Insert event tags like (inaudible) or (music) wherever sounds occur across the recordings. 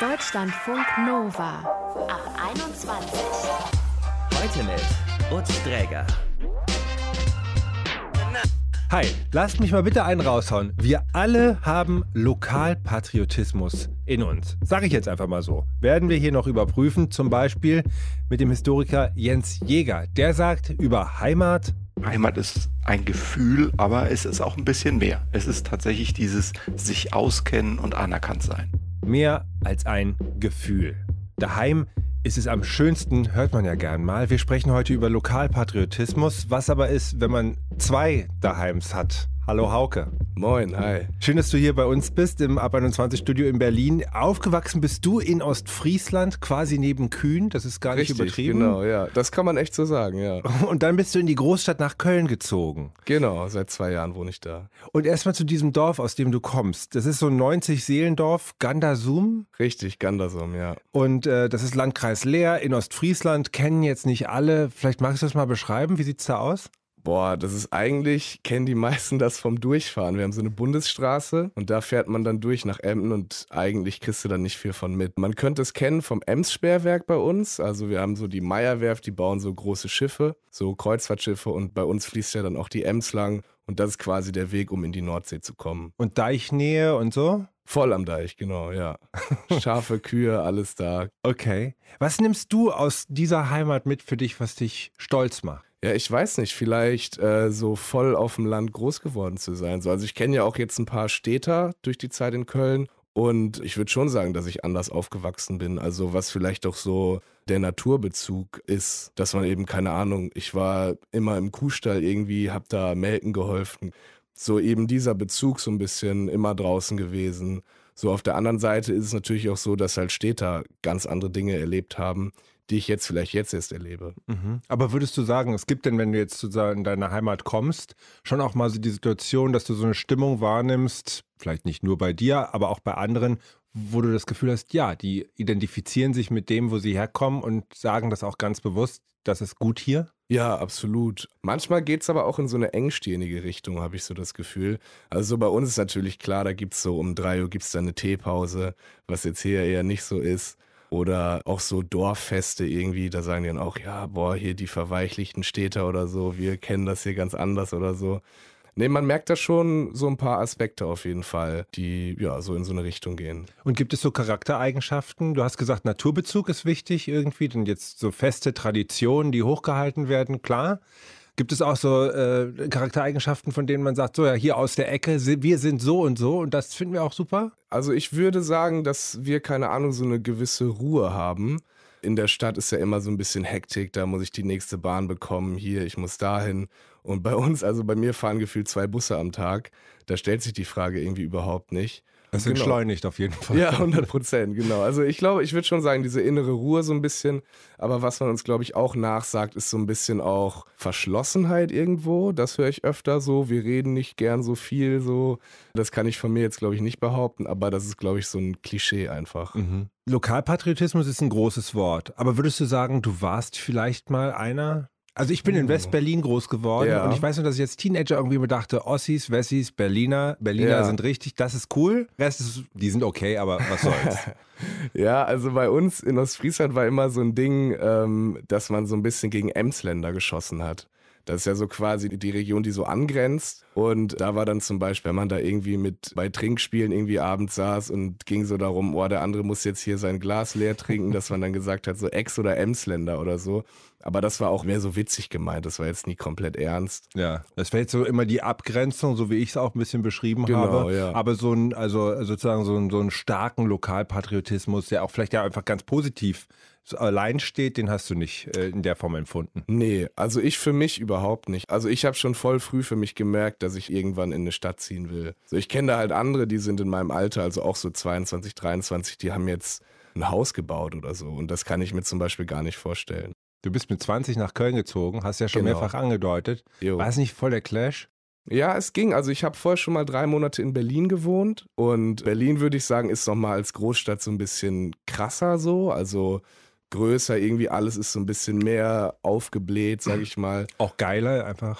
Deutschlandfunk Nova ab 21. Heute mit Utz Dräger. Hi, lasst mich mal bitte einen raushauen. Wir alle haben Lokalpatriotismus in uns. Sag ich jetzt einfach mal so. Werden wir hier noch überprüfen, zum Beispiel mit dem Historiker Jens Jäger. Der sagt über Heimat. Heimat ist ein Gefühl, aber es ist auch ein bisschen mehr. Es ist tatsächlich dieses sich auskennen und anerkannt sein. Mehr als ein Gefühl. Daheim ist es am schönsten, hört man ja gern mal. Wir sprechen heute über Lokalpatriotismus, was aber ist, wenn man zwei Daheims hat. Hallo Hauke. Moin, hi. Schön, dass du hier bei uns bist im Ab 21 Studio in Berlin. Aufgewachsen bist du in Ostfriesland, quasi neben Kühn. Das ist gar nicht Richtig, übertrieben. Genau, ja. Das kann man echt so sagen, ja. (laughs) Und dann bist du in die Großstadt nach Köln gezogen. Genau, seit zwei Jahren wohne ich da. Und erstmal zu diesem Dorf, aus dem du kommst. Das ist so ein 90-Seelendorf, Gandasum. Richtig, Gandersum, ja. Und äh, das ist Landkreis Leer in Ostfriesland. Kennen jetzt nicht alle. Vielleicht magst du das mal beschreiben. Wie sieht's da aus? Boah, das ist eigentlich, kennen die meisten das vom Durchfahren. Wir haben so eine Bundesstraße und da fährt man dann durch nach Emden und eigentlich kriegst du dann nicht viel von mit. Man könnte es kennen vom Ems-Sperrwerk bei uns. Also wir haben so die Meierwerft, die bauen so große Schiffe, so Kreuzfahrtschiffe und bei uns fließt ja dann auch die Ems lang und das ist quasi der Weg, um in die Nordsee zu kommen. Und Deichnähe und so? Voll am Deich, genau, ja. (laughs) Schafe, Kühe, alles da. Okay. Was nimmst du aus dieser Heimat mit für dich, was dich stolz macht? Ja, ich weiß nicht, vielleicht äh, so voll auf dem Land groß geworden zu sein. So, also ich kenne ja auch jetzt ein paar Städter durch die Zeit in Köln und ich würde schon sagen, dass ich anders aufgewachsen bin. Also was vielleicht auch so der Naturbezug ist, dass man eben keine Ahnung, ich war immer im Kuhstall irgendwie, hab da melken geholfen. So eben dieser Bezug so ein bisschen immer draußen gewesen. So auf der anderen Seite ist es natürlich auch so, dass halt Städter ganz andere Dinge erlebt haben, die ich jetzt vielleicht jetzt erst erlebe. Mhm. Aber würdest du sagen, es gibt denn, wenn du jetzt sozusagen in deine Heimat kommst, schon auch mal so die Situation, dass du so eine Stimmung wahrnimmst, vielleicht nicht nur bei dir, aber auch bei anderen, wo du das Gefühl hast, ja, die identifizieren sich mit dem, wo sie herkommen und sagen das auch ganz bewusst, das ist gut hier? Ja, absolut. Manchmal geht es aber auch in so eine engstirnige Richtung, habe ich so das Gefühl. Also so bei uns ist natürlich klar, da gibt es so um drei Uhr gibt's dann eine Teepause, was jetzt hier eher nicht so ist. Oder auch so Dorffeste irgendwie, da sagen die dann auch, ja, boah, hier die verweichlichten Städter oder so, wir kennen das hier ganz anders oder so. Nee, man merkt da schon so ein paar Aspekte auf jeden Fall, die ja so in so eine Richtung gehen. Und gibt es so Charaktereigenschaften? Du hast gesagt, Naturbezug ist wichtig irgendwie, denn jetzt so feste Traditionen, die hochgehalten werden, klar. Gibt es auch so äh, Charaktereigenschaften, von denen man sagt, so ja, hier aus der Ecke, wir sind so und so und das finden wir auch super? Also ich würde sagen, dass wir, keine Ahnung, so eine gewisse Ruhe haben. In der Stadt ist ja immer so ein bisschen Hektik, da muss ich die nächste Bahn bekommen, hier, ich muss dahin. Und bei uns, also bei mir fahren gefühlt zwei Busse am Tag. Da stellt sich die Frage irgendwie überhaupt nicht. Es Genau. entschleunigt auf jeden Fall. Ja, 100 Prozent, genau. Also ich glaube, ich würde schon sagen, diese innere Ruhe so ein bisschen. Aber was man uns, glaube ich, auch nachsagt, ist so ein bisschen auch Verschlossenheit irgendwo. Das höre ich öfter so. Wir reden nicht gern so viel so. Das kann ich von mir jetzt, glaube ich, nicht behaupten. Aber das ist, glaube ich, so ein Klischee einfach. Mhm. Lokalpatriotismus ist ein großes Wort. Aber würdest du sagen, du warst vielleicht mal einer? Also ich bin in West-Berlin groß geworden Ja. und ich weiß nur, dass ich als Teenager irgendwie immer dachte, Ossis, Wessis, Berliner, Berliner Ja. sind richtig, das ist cool. Rest ist, die sind okay, aber was soll's. (laughs) Ja, also bei uns in Ostfriesland war immer so ein Ding, ähm, dass man so ein bisschen gegen Emsländer geschossen hat. Das ist ja so quasi die Region, die so angrenzt. Und da war dann zum Beispiel, wenn man da irgendwie mit bei Trinkspielen irgendwie abends saß und ging so darum, oh, der andere muss jetzt hier sein Glas leer trinken, dass man dann gesagt hat, so Ex- oder Emsländer oder so. Aber das war auch mehr so witzig gemeint. Das war jetzt nie komplett ernst. Ja, das wäre jetzt so immer die Abgrenzung, so wie ich es auch ein bisschen beschrieben Genau, habe. ja. Aber so ein, also sozusagen so, ein, so einen starken Lokalpatriotismus, der auch vielleicht ja einfach ganz positiv allein steht, den hast du nicht äh, in der Form empfunden. Nee, also ich für mich überhaupt nicht. Also ich habe schon voll früh für mich gemerkt, dass ich irgendwann in eine Stadt ziehen will. So, ich kenne da halt andere, die sind in meinem Alter, also auch so 22, 23, die haben jetzt ein Haus gebaut oder so. Und das kann ich mir zum Beispiel gar nicht vorstellen. Du bist mit 20 nach Köln gezogen, hast ja schon Genau. mehrfach angedeutet. Jo. War es nicht voll der Clash? Ja, es ging. Also ich habe vorher schon mal drei Monate in Berlin gewohnt und Berlin würde ich sagen ist noch mal als Großstadt so ein bisschen krasser so. Also größer, irgendwie alles ist so ein bisschen mehr aufgebläht, sag ich mal. (laughs) Auch geiler einfach.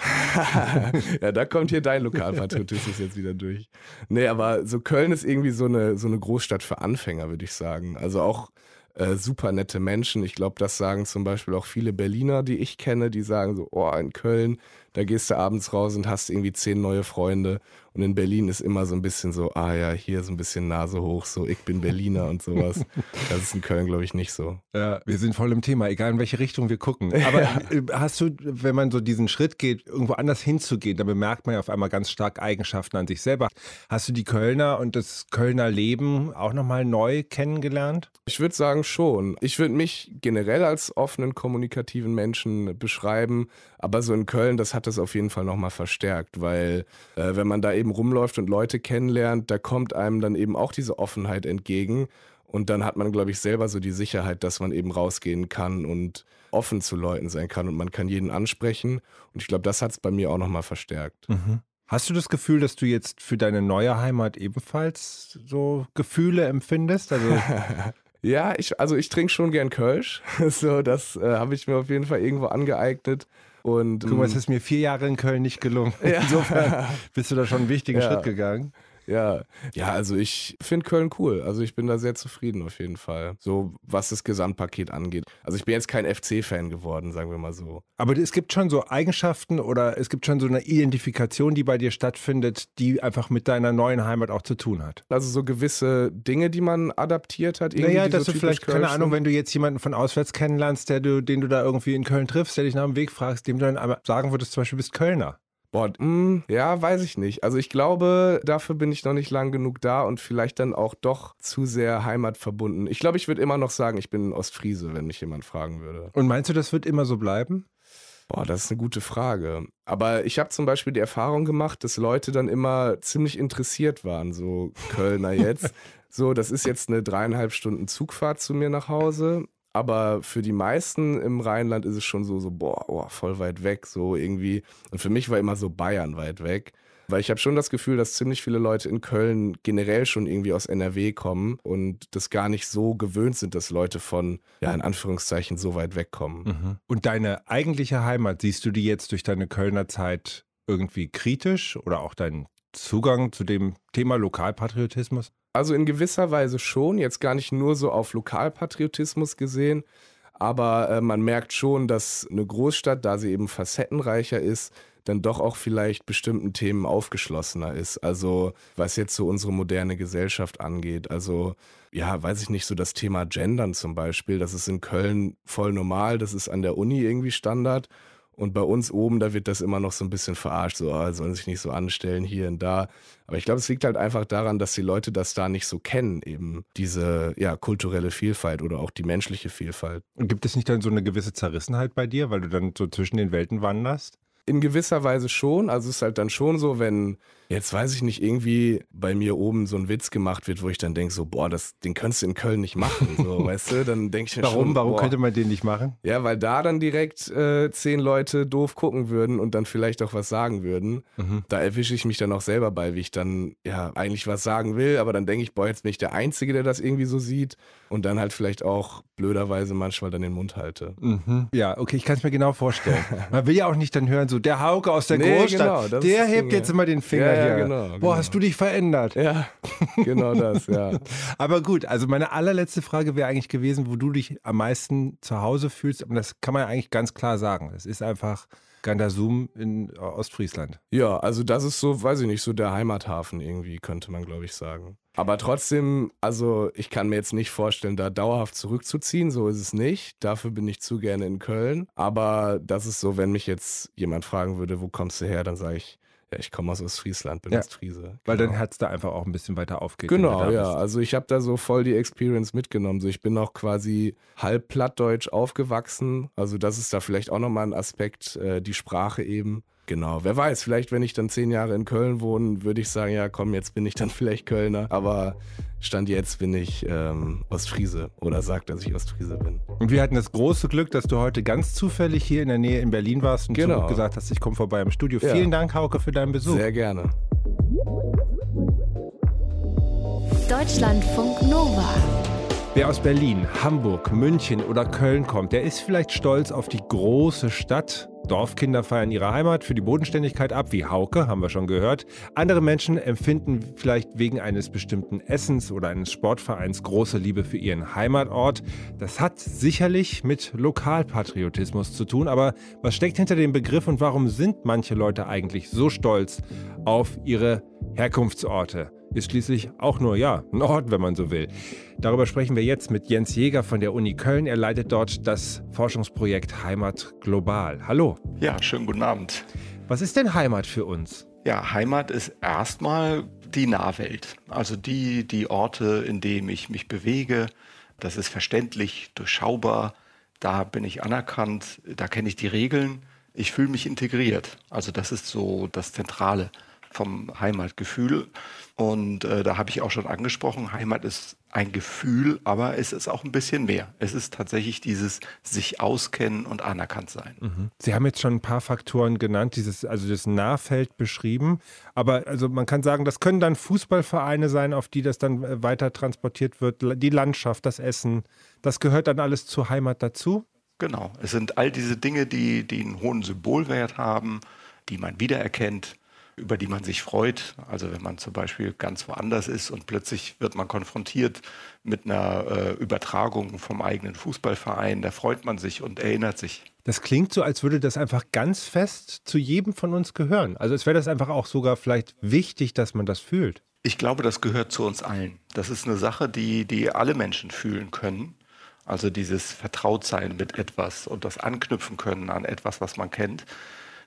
(laughs) ja, da kommt hier dein Lokalpatriotismus (laughs) jetzt wieder durch. Nee, aber so Köln ist irgendwie so eine, so eine Großstadt für Anfänger, würde ich sagen. Also auch äh, super nette Menschen. Ich glaube, das sagen zum Beispiel auch viele Berliner, die ich kenne, die sagen so, oh, in Köln, da gehst du abends raus und hast irgendwie zehn neue Freunde. Und in Berlin ist immer so ein bisschen so, ah ja, hier so ein bisschen Nase hoch, so ich bin Berliner und sowas. Das ist in Köln, glaube ich, nicht so. Ja, wir sind voll im Thema, egal in welche Richtung wir gucken. Aber (laughs) ja. Hast du, wenn man so diesen Schritt geht, irgendwo anders hinzugehen, dann bemerkt man ja auf einmal ganz stark Eigenschaften an sich selber. Hast du die Kölner und das Kölner Leben auch nochmal neu kennengelernt? Ich würde sagen schon. Ich würde mich generell als offenen, kommunikativen Menschen beschreiben, aber so in Köln, das hat das auf jeden Fall nochmal verstärkt, weil äh, wenn man da eben rumläuft und Leute kennenlernt, da kommt einem dann eben auch diese Offenheit entgegen. Und dann hat man, glaube ich, selber so die Sicherheit, dass man eben rausgehen kann und offen zu Leuten sein kann und man kann jeden ansprechen. Und ich glaube, das hat es bei mir auch nochmal verstärkt. Mhm. Hast du das Gefühl, dass du jetzt für deine neue Heimat ebenfalls so Gefühle empfindest? Also (laughs) ja, ich, also ich trinke schon gern Kölsch. (laughs) so, das äh, habe ich mir auf jeden Fall irgendwo angeeignet. Und, Guck mal, es ist mir vier Jahre in Köln nicht gelungen. Insofern (laughs) bist du da schon einen wichtigen. Schritt gegangen. Ja, ja, also ich finde Köln cool. Also ich bin da sehr zufrieden auf jeden Fall. So was das Gesamtpaket angeht. Also ich bin jetzt kein FC-Fan geworden, sagen wir mal so. Aber es gibt schon so Eigenschaften oder es gibt schon so eine Identifikation, die bei dir stattfindet, die einfach mit deiner neuen Heimat auch zu tun hat. Also so gewisse Dinge, die man adaptiert hat. Irgendwie, naja, dass so du vielleicht, Köln keine Ahnung, wenn du jetzt jemanden von auswärts kennenlernst, der du, den du da irgendwie in Köln triffst, der dich nach dem Weg fragst, dem du dann sagen würdest, zum Beispiel bist Kölner. Boah, mh, hm, ja, weiß ich nicht. Also ich glaube, dafür bin ich noch nicht lang genug da und vielleicht dann auch doch zu sehr heimatverbunden. Ich glaube, ich würde immer noch sagen, ich bin Ostfriese, wenn mich jemand fragen würde. Und meinst du, das wird immer so bleiben? Boah, das ist eine gute Frage. Aber ich habe zum Beispiel die Erfahrung gemacht, dass Leute dann immer ziemlich interessiert waren, so Kölner jetzt. (laughs) so, das ist jetzt eine dreieinhalb Stunden Zugfahrt zu mir nach Hause. Aber für die meisten im Rheinland ist es schon so, so boah, oh, voll weit weg, so irgendwie. Und für mich war immer so Bayern weit weg. Weil ich habe schon das Gefühl, dass ziemlich viele Leute in Köln generell schon irgendwie aus NRW kommen und das gar nicht so gewöhnt sind, dass Leute von, ja, in Anführungszeichen so weit wegkommen. Mhm. Und deine eigentliche Heimat, siehst du die jetzt durch deine Kölner Zeit irgendwie kritisch oder auch deinen Zugang zu dem Thema Lokalpatriotismus? Also in gewisser Weise schon, jetzt gar nicht nur so auf Lokalpatriotismus gesehen, aber äh, man merkt schon, dass eine Großstadt, da sie eben facettenreicher ist, dann doch auch vielleicht bestimmten Themen aufgeschlossener ist. Also was jetzt so unsere moderne Gesellschaft angeht. Also ja, weiß ich nicht, so das Thema Gendern zum Beispiel, das ist in Köln voll normal, das ist an der Uni irgendwie Standard. Und bei uns oben, da wird das immer noch so ein bisschen verarscht, so, oh, sollen sich nicht so anstellen hier und da. Aber ich glaube, es liegt halt einfach daran, dass die Leute das da nicht so kennen, eben diese ja, kulturelle Vielfalt oder auch die menschliche Vielfalt. Und gibt es nicht dann so eine gewisse Zerrissenheit bei dir, weil du dann so zwischen den Welten wanderst? In gewisser Weise schon. Also es ist halt dann schon so, wenn jetzt weiß ich nicht, irgendwie bei mir oben so ein Witz gemacht wird, wo ich dann denke, so, boah, das, den könntest du in Köln nicht machen, so, (laughs) weißt du? Dann denke ich mir Warum? Schon, Warum könnte man den nicht machen? Ja, weil da dann direkt äh, zehn Leute doof gucken würden und dann vielleicht auch was sagen würden. Mhm. Da erwische ich mich dann auch selber bei, wie ich dann ja eigentlich was sagen will, aber dann denke ich, boah, jetzt bin ich der Einzige, der das irgendwie so sieht und dann halt vielleicht auch blöderweise manchmal dann den Mund halte. Mhm. Ja, okay, ich kann es mir genau vorstellen. (laughs) Man will ja auch nicht dann hören, so der Hauke aus der nee, Großstadt, genau, der hebt jetzt immer den Finger ja, ja. Genau, genau. Boah, hast du dich verändert? Ja, genau das, ja. (laughs) Aber gut, also meine allerletzte Frage wäre eigentlich gewesen, wo du dich am meisten zu Hause fühlst. Und das kann man ja eigentlich ganz klar sagen. Es ist einfach Gandasum in Ostfriesland. Ja, also das ist so, weiß ich nicht, so der Heimathafen irgendwie, könnte man, glaube ich, sagen. Aber trotzdem, also ich kann mir jetzt nicht vorstellen, da dauerhaft zurückzuziehen, so ist es nicht. Dafür bin ich zu gerne in Köln. Aber das ist so, wenn mich jetzt jemand fragen würde, wo kommst du her, dann sage ich, ja, ich komme aus Ostfriesland, bin ja, Ostfriese. Genau. Weil dein Herz da einfach auch ein bisschen weiter aufgeht. Genau, ja. Also ich habe da so voll die Experience mitgenommen. So, ich bin auch quasi halb plattdeutsch aufgewachsen. Also das ist da vielleicht auch nochmal ein Aspekt, äh, die Sprache eben. Genau, wer weiß, vielleicht wenn ich dann zehn Jahre in Köln wohne, würde ich sagen, ja komm, jetzt bin ich dann (laughs) vielleicht Kölner. Aber Stand jetzt bin ich ähm, Ostfriese oder sagt, dass ich Ostfriese bin. Und wir hatten das große Glück, dass du heute ganz zufällig hier in der Nähe in Berlin warst und genau. gesagt hast, ich komme vorbei im Studio. Ja. Vielen Dank, Hauke, für deinen Besuch. Sehr gerne. Deutschlandfunk Nova. Wer aus Berlin, Hamburg, München oder Köln kommt, der ist vielleicht stolz auf die große Stadt. Dorfkinder feiern ihre Heimat für die Bodenständigkeit ab, wie Hauke, haben wir schon gehört. Andere Menschen empfinden vielleicht wegen eines bestimmten Essens oder eines Sportvereins große Liebe für ihren Heimatort. Das hat sicherlich mit Lokalpatriotismus zu tun, aber was steckt hinter dem Begriff und warum sind manche Leute eigentlich so stolz auf ihre Herkunftsorte? Ist schließlich auch nur, ja, ein Ort, wenn man so will. Darüber sprechen wir jetzt mit Jens Jäger von der Uni Köln. Er leitet dort das Forschungsprojekt Heimat Global. Hallo. Ja, schönen guten Abend. Was ist denn Heimat für uns? Ja, Heimat ist erstmal die Nahwelt. Also die, die Orte, in denen ich mich bewege. Das ist verständlich, durchschaubar. Da bin ich anerkannt. Da kenne ich die Regeln. Ich fühle mich integriert. Also das ist so das Zentrale vom Heimatgefühl. Und äh, da habe ich auch schon angesprochen, Heimat ist ein Gefühl, aber es ist auch ein bisschen mehr. Es ist tatsächlich dieses sich auskennen und anerkannt sein. Mhm. Sie haben jetzt schon ein paar Faktoren genannt, dieses, also das Nahfeld beschrieben. Aber also man kann sagen, das können dann Fußballvereine sein, auf die das dann äh, weiter transportiert wird, die Landschaft, das Essen. Das gehört dann alles zur Heimat dazu? Genau. Es sind all diese Dinge, die, die einen hohen Symbolwert haben, die man wiedererkennt über die man sich freut. Also wenn man zum Beispiel ganz woanders ist und plötzlich wird man konfrontiert mit einer äh, Übertragung vom eigenen Fußballverein, da freut man sich und erinnert sich. Das klingt so, als würde das einfach ganz fest zu jedem von uns gehören. Also es wäre das einfach auch sogar vielleicht wichtig, dass man das fühlt. Ich glaube, das gehört zu uns allen. Das ist eine Sache, die, die alle Menschen fühlen können. Also dieses Vertrautsein mit etwas und das Anknüpfen können an etwas, was man kennt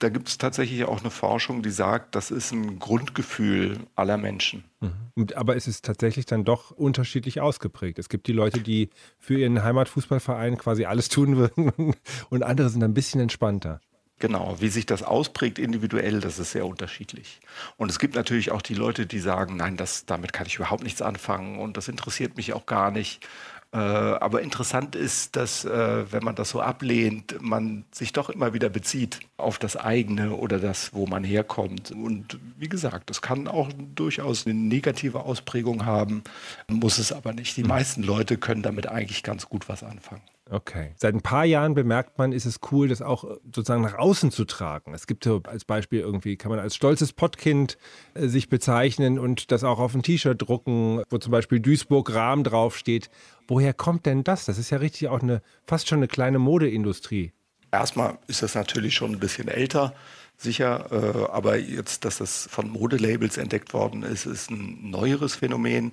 da gibt es tatsächlich auch eine Forschung, die sagt, das ist ein Grundgefühl aller Menschen. Mhm. Aber es ist tatsächlich dann doch unterschiedlich ausgeprägt. Es gibt die Leute, die für ihren Heimatfußballverein quasi alles tun würden (laughs) und andere sind ein bisschen entspannter. Genau, wie sich das ausprägt individuell, das ist sehr unterschiedlich. Und es gibt natürlich auch die Leute, die sagen, nein, das, damit kann ich überhaupt nichts anfangen und das interessiert mich auch gar nicht. Äh, aber interessant ist, dass äh, wenn man das so ablehnt, man sich doch immer wieder bezieht auf das eigene oder das, wo man herkommt. Und wie gesagt, das kann auch durchaus eine negative Ausprägung haben, muss es aber nicht. Die hm. meisten Leute können damit eigentlich ganz gut was anfangen. Okay. Seit ein paar Jahren bemerkt man, ist es cool, das auch äh, sozusagen nach außen zu tragen. Es gibt so als Beispiel irgendwie, kann man als stolzes Pottkind äh, sich bezeichnen und das auch auf ein T-Shirt drucken, wo zum Beispiel Duisburg Rahm draufsteht. Woher kommt denn das? Das ist ja richtig auch eine, fast schon eine kleine Modeindustrie. Erstmal ist das natürlich schon ein bisschen älter, sicher, äh, aber jetzt, dass das von Modelabels entdeckt worden ist, ist ein neueres Phänomen.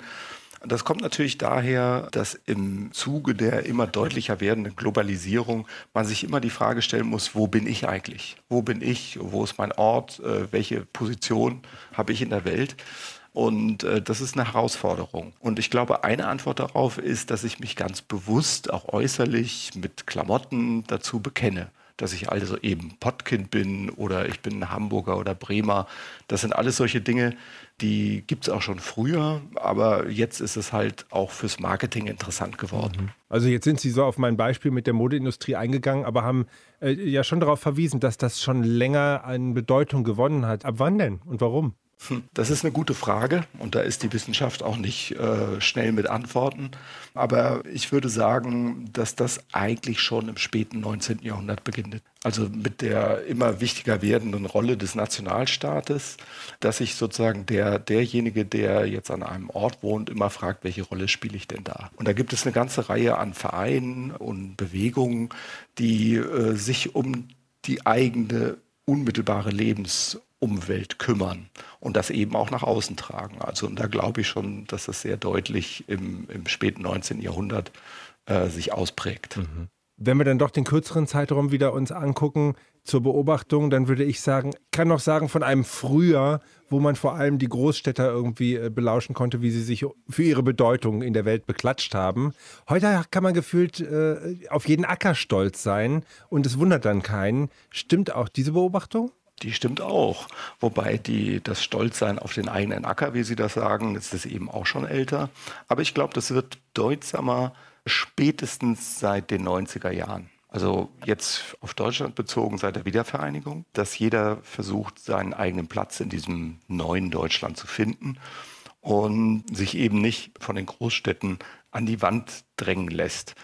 Das kommt natürlich daher, dass im Zuge der immer deutlicher werdenden Globalisierung man sich immer die Frage stellen muss, wo bin ich eigentlich? Wo bin ich? Wo ist mein Ort? Äh, welche Position habe ich in der Welt? Und äh, das ist eine Herausforderung. Und ich glaube, eine Antwort darauf ist, dass ich mich ganz bewusst auch äußerlich mit Klamotten dazu bekenne dass ich also eben Pottkind bin oder ich bin Hamburger oder Bremer. Das sind alles solche Dinge, die gibt es auch schon früher, aber jetzt ist es halt auch fürs Marketing interessant geworden. Mhm. Also jetzt sind Sie so auf mein Beispiel mit der Modeindustrie eingegangen, aber haben äh, ja schon darauf verwiesen, dass das schon länger an Bedeutung gewonnen hat. Ab wann denn und warum? Das ist eine gute Frage und da ist die Wissenschaft auch nicht äh, schnell mit Antworten. Aber ich würde sagen, dass das eigentlich schon im späten 19. Jahrhundert beginnt. Also mit der immer wichtiger werdenden Rolle des Nationalstaates, dass sich sozusagen der, derjenige, der jetzt an einem Ort wohnt, immer fragt, welche Rolle spiele ich denn da? Und da gibt es eine ganze Reihe an Vereinen und Bewegungen, die äh, sich um die eigene unmittelbare Lebensumwelt kümmern und das eben auch nach außen tragen. Also und da glaube ich schon, dass das sehr deutlich im, im späten 19. Jahrhundert äh, sich ausprägt. Mhm. Wenn wir dann doch den kürzeren Zeitraum wieder uns angucken zur Beobachtung, dann würde ich sagen, kann noch sagen von einem früher, wo man vor allem die Großstädter irgendwie äh, belauschen konnte, wie sie sich für ihre Bedeutung in der Welt beklatscht haben. Heute kann man gefühlt äh, auf jeden Acker stolz sein und es wundert dann keinen. Stimmt auch diese Beobachtung? Die stimmt auch. Wobei die, das Stolzsein auf den eigenen Acker, wie Sie das sagen, ist das eben auch schon älter. Aber ich glaube, das wird bedeutsamer spätestens seit den 90er Jahren. Also jetzt auf Deutschland bezogen seit der Wiedervereinigung, dass jeder versucht, seinen eigenen Platz in diesem neuen Deutschland zu finden. und sich eben nicht von den Großstädten an die Wand drängen lässt.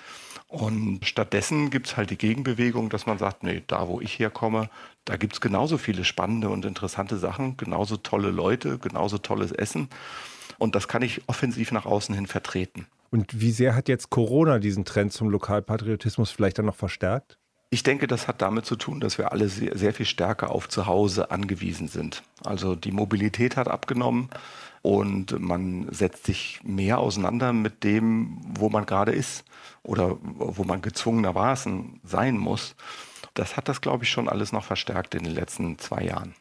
Und stattdessen gibt es halt die Gegenbewegung, dass man sagt, nee, da wo ich herkomme, da gibt es genauso viele spannende und interessante Sachen, genauso tolle Leute, genauso tolles Essen. Und das kann ich offensiv nach außen hin vertreten. Und wie sehr hat jetzt Corona diesen Trend zum Lokalpatriotismus vielleicht dann noch verstärkt? Ich denke, das hat damit zu tun, dass wir alle sehr, sehr viel stärker auf Zuhause angewiesen sind. Also die Mobilität hat abgenommen und man setzt sich mehr auseinander mit dem, wo man gerade ist oder wo man gezwungenermaßen sein muss. Das hat das, glaube ich, schon alles noch verstärkt in den letzten zwei Jahren.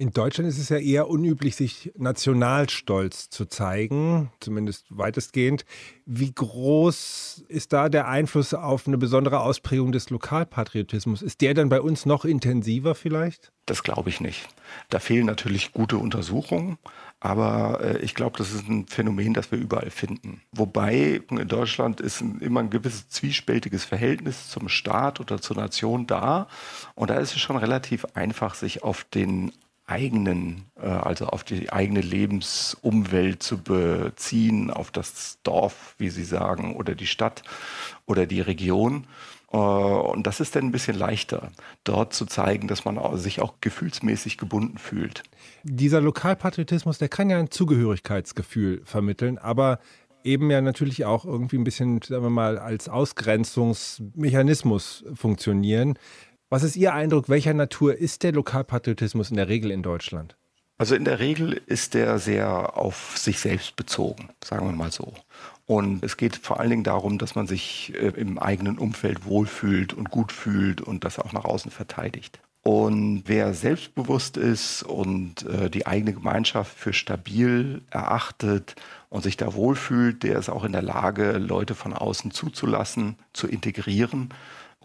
In Deutschland ist es ja eher unüblich, sich Nationalstolz zu zeigen, zumindest weitestgehend. Wie groß ist da der Einfluss auf eine besondere Ausprägung des Lokalpatriotismus? Ist der dann bei uns noch intensiver vielleicht? Das glaube ich nicht. Da fehlen natürlich gute Untersuchungen, aber äh, ich glaube, das ist ein Phänomen, das wir überall finden. Wobei in Deutschland ist ein, immer ein gewisses zwiespältiges Verhältnis zum Staat oder zur Nation da. Und da ist es schon relativ einfach, sich auf den eigenen, äh, also auf die eigene Lebensumwelt zu beziehen, auf das Dorf, wie Sie sagen, oder die Stadt oder die Region. Äh, und das ist dann ein bisschen leichter, dort zu zeigen, dass man sich auch gefühlsmäßig gebunden fühlt. Dieser Lokalpatriotismus, der kann ja ein Zugehörigkeitsgefühl vermitteln, aber eben ja natürlich auch irgendwie ein bisschen, sagen wir mal, als Ausgrenzungsmechanismus funktionieren. Was ist Ihr Eindruck, welcher Natur ist der Lokalpatriotismus in der Regel in Deutschland? Also in der Regel ist der sehr auf sich selbst bezogen, sagen wir mal so. Und es geht vor allen Dingen darum, dass man sich äh, im eigenen Umfeld wohlfühlt und gut fühlt und das auch nach außen verteidigt. Und wer selbstbewusst ist und äh, die eigene Gemeinschaft für stabil erachtet und sich da wohlfühlt, der ist auch in der Lage, Leute von außen zuzulassen, zu integrieren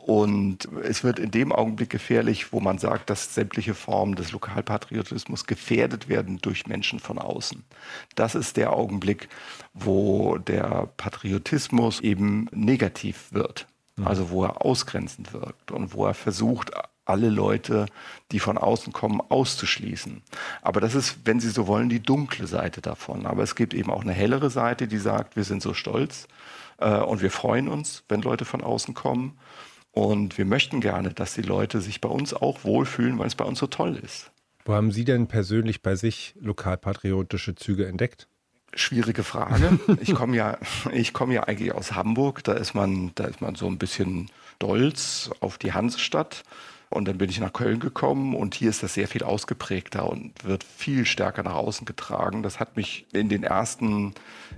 und es wird in dem Augenblick gefährlich, wo man sagt, dass sämtliche Formen des Lokalpatriotismus gefährdet werden durch Menschen von außen. Das ist der Augenblick, wo der Patriotismus eben negativ wird. Mhm. Also wo er ausgrenzend wirkt und wo er versucht, alle Leute, die von außen kommen, auszuschließen. Aber das ist, wenn Sie so wollen, die dunkle Seite davon. Aber es gibt eben auch eine hellere Seite, die sagt, wir sind so stolz äh, und wir freuen uns, wenn Leute von außen kommen. Und wir möchten gerne, dass die Leute sich bei uns auch wohlfühlen, weil es bei uns so toll ist. Wo haben Sie denn persönlich bei sich lokalpatriotische Züge entdeckt? Schwierige Frage. Ich komme ja, (laughs) ich komme ja eigentlich aus Hamburg. Da ist man, da ist man so ein bisschen stolz auf die Hansestadt. Und dann bin ich nach Köln gekommen und hier ist das sehr viel ausgeprägter und wird viel stärker nach außen getragen. Das hat mich in den ersten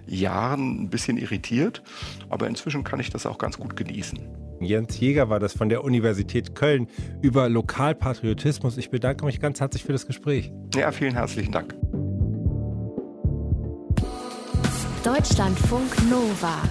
Jahren ein bisschen irritiert, aber inzwischen kann ich das auch ganz gut genießen. Jens Jäger war das von der Universität Köln über Lokalpatriotismus. Ich bedanke mich ganz herzlich für das Gespräch. Ja, vielen herzlichen Dank. Deutschlandfunk Nova.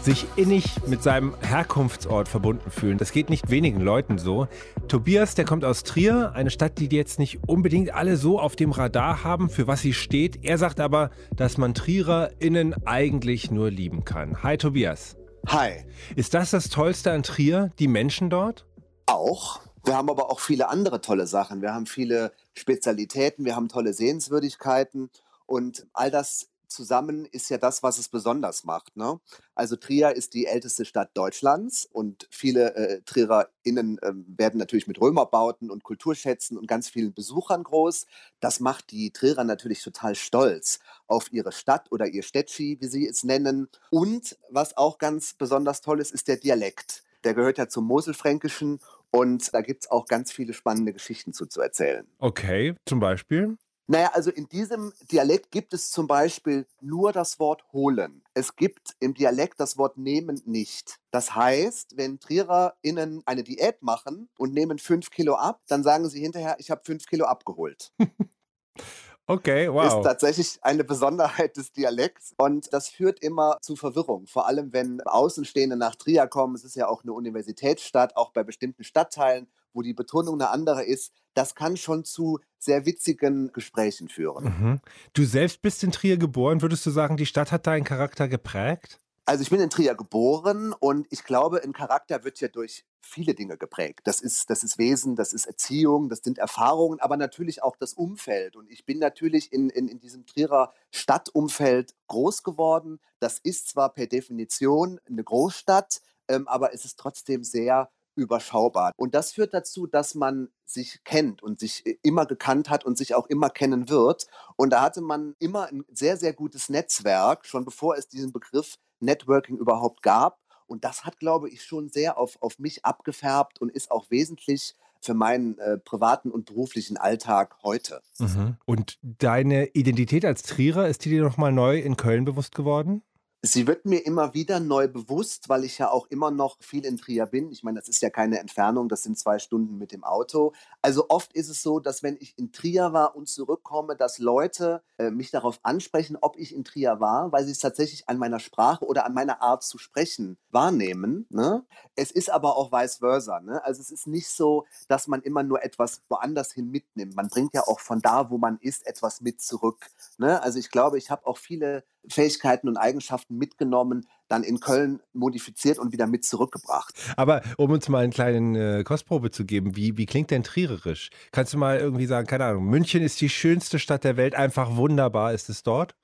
Sich innig mit seinem Herkunftsort verbunden fühlen, das geht nicht wenigen Leuten so. Tobias, der kommt aus Trier, eine Stadt, die jetzt nicht unbedingt alle so auf dem Radar haben, für was sie steht. Er sagt aber, dass man TriererInnen eigentlich nur lieben kann. Hi Tobias. Hi. Ist das das Tollste an Trier, die Menschen dort? Auch. Wir haben aber auch viele andere tolle Sachen. Wir haben viele Spezialitäten, wir haben tolle Sehenswürdigkeiten und all das zusammen ist ja das, was es besonders macht. Ne? Also Trier ist die älteste Stadt Deutschlands und viele äh, TriererInnen äh, werden natürlich mit Römerbauten und Kulturschätzen und ganz vielen Besuchern groß. Das macht die Trierer natürlich total stolz auf ihre Stadt oder ihr Städtschi, wie sie es nennen. Und was auch ganz besonders toll ist, ist der Dialekt. Der gehört ja zum Moselfränkischen und da gibt es auch ganz viele spannende Geschichten zu, zu erzählen. Okay, zum Beispiel? Naja, also in diesem Dialekt gibt es zum Beispiel nur das Wort holen. Es gibt im Dialekt das Wort nehmen nicht. Das heißt, wenn TriererInnen eine Diät machen und nehmen fünf Kilo ab, dann sagen sie hinterher, ich habe fünf Kilo abgeholt. (laughs) Okay, wow. Ist tatsächlich eine Besonderheit des Dialekts und das führt immer zu Verwirrung. Vor allem, wenn Außenstehende nach Trier kommen. Es ist ja auch eine Universitätsstadt, auch bei bestimmten Stadtteilen, wo die Betonung eine andere ist. Das kann schon zu sehr witzigen Gesprächen führen. Mhm. Du selbst bist in Trier geboren. Würdest du sagen, die Stadt hat deinen Charakter geprägt? Also ich bin in Trier geboren und ich glaube, ein Charakter wird ja durch viele Dinge geprägt. Das ist, das ist Wesen, das ist Erziehung, das sind Erfahrungen, aber natürlich auch das Umfeld. Und ich bin natürlich in, in, in diesem Trierer Stadtumfeld groß geworden. Das ist zwar per Definition eine Großstadt, ähm, aber es ist trotzdem sehr überschaubar. Und das führt dazu, dass man sich kennt und sich äh, immer gekannt hat und sich auch immer kennen wird. Und da hatte man immer ein sehr, sehr gutes Netzwerk, schon bevor es diesen Begriff Networking überhaupt gab. Und das hat, glaube ich, schon sehr auf, auf mich abgefärbt und ist auch wesentlich für meinen äh, privaten und beruflichen Alltag heute. Mhm. Und deine Identität als Trierer, ist die dir nochmal neu in Köln bewusst geworden? Sie wird mir immer wieder neu bewusst, weil ich ja auch immer noch viel in Trier bin. Ich meine, das ist ja keine Entfernung, das sind zwei Stunden mit dem Auto. Also oft ist es so, dass wenn ich in Trier war und zurückkomme, dass Leute äh, mich darauf ansprechen, ob ich in Trier war, weil sie es tatsächlich an meiner Sprache oder an meiner Art zu sprechen wahrnehmen. Ne? Es ist aber auch vice versa. Ne? Also es ist nicht so, dass man immer nur etwas woanders hin mitnimmt. Man bringt ja auch von da, wo man ist, etwas mit zurück. Ne? Also ich glaube, ich habe auch viele Fähigkeiten und Eigenschaften mitgenommen, dann in Köln modifiziert und wieder mit zurückgebracht. Aber um uns mal eine kleine äh, Kostprobe zu geben, wie, wie klingt denn Triererisch? Kannst du mal irgendwie sagen, keine Ahnung, München ist die schönste Stadt der Welt, einfach wunderbar ist es dort?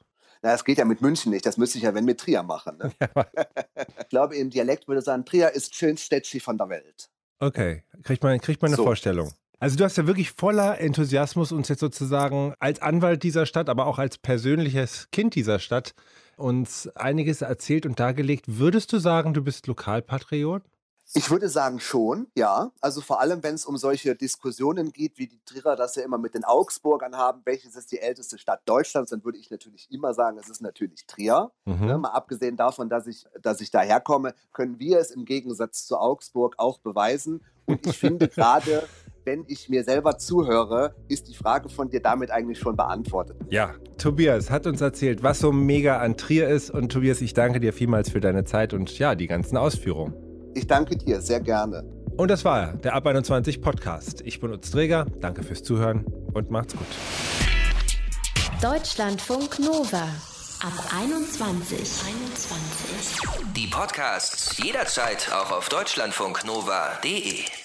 Na, das geht ja mit München nicht, das müsste ich ja, wenn, mit Trier machen. Ne? (laughs) Ich glaube, im Dialekt würde sagen, Trier ist schönste Städtchen von der Welt. Okay, kriegt man, kriegt man eine so. Vorstellung. Also du hast ja wirklich voller Enthusiasmus uns jetzt sozusagen als Anwalt dieser Stadt, aber auch als persönliches Kind dieser Stadt uns einiges erzählt und dargelegt. Würdest du sagen, du bist Lokalpatriot? Ich würde sagen schon, ja. Also vor allem, wenn es um solche Diskussionen geht, wie die Trierer das ja immer mit den Augsburgern haben, welches ist die älteste Stadt Deutschlands, dann würde ich natürlich immer sagen, es ist natürlich Trier. Mhm. Ne, mal abgesehen davon, dass ich, dass ich daherkomme, können wir es im Gegensatz zu Augsburg auch beweisen. Und ich finde (laughs) gerade wenn ich mir selber zuhöre, ist die Frage von dir damit eigentlich schon beantwortet. Ja, Tobias hat uns erzählt, was so mega an Trier ist. Und Tobias, ich danke dir vielmals für deine Zeit und ja, die ganzen Ausführungen. Ich danke dir, sehr gerne. Und das war der Ab 21 Podcast. Ich bin Utz Träger, danke fürs Zuhören und macht's gut. Deutschlandfunk Nova. Ab 21. 21. Die Podcasts jederzeit auch auf deutschlandfunknova.de.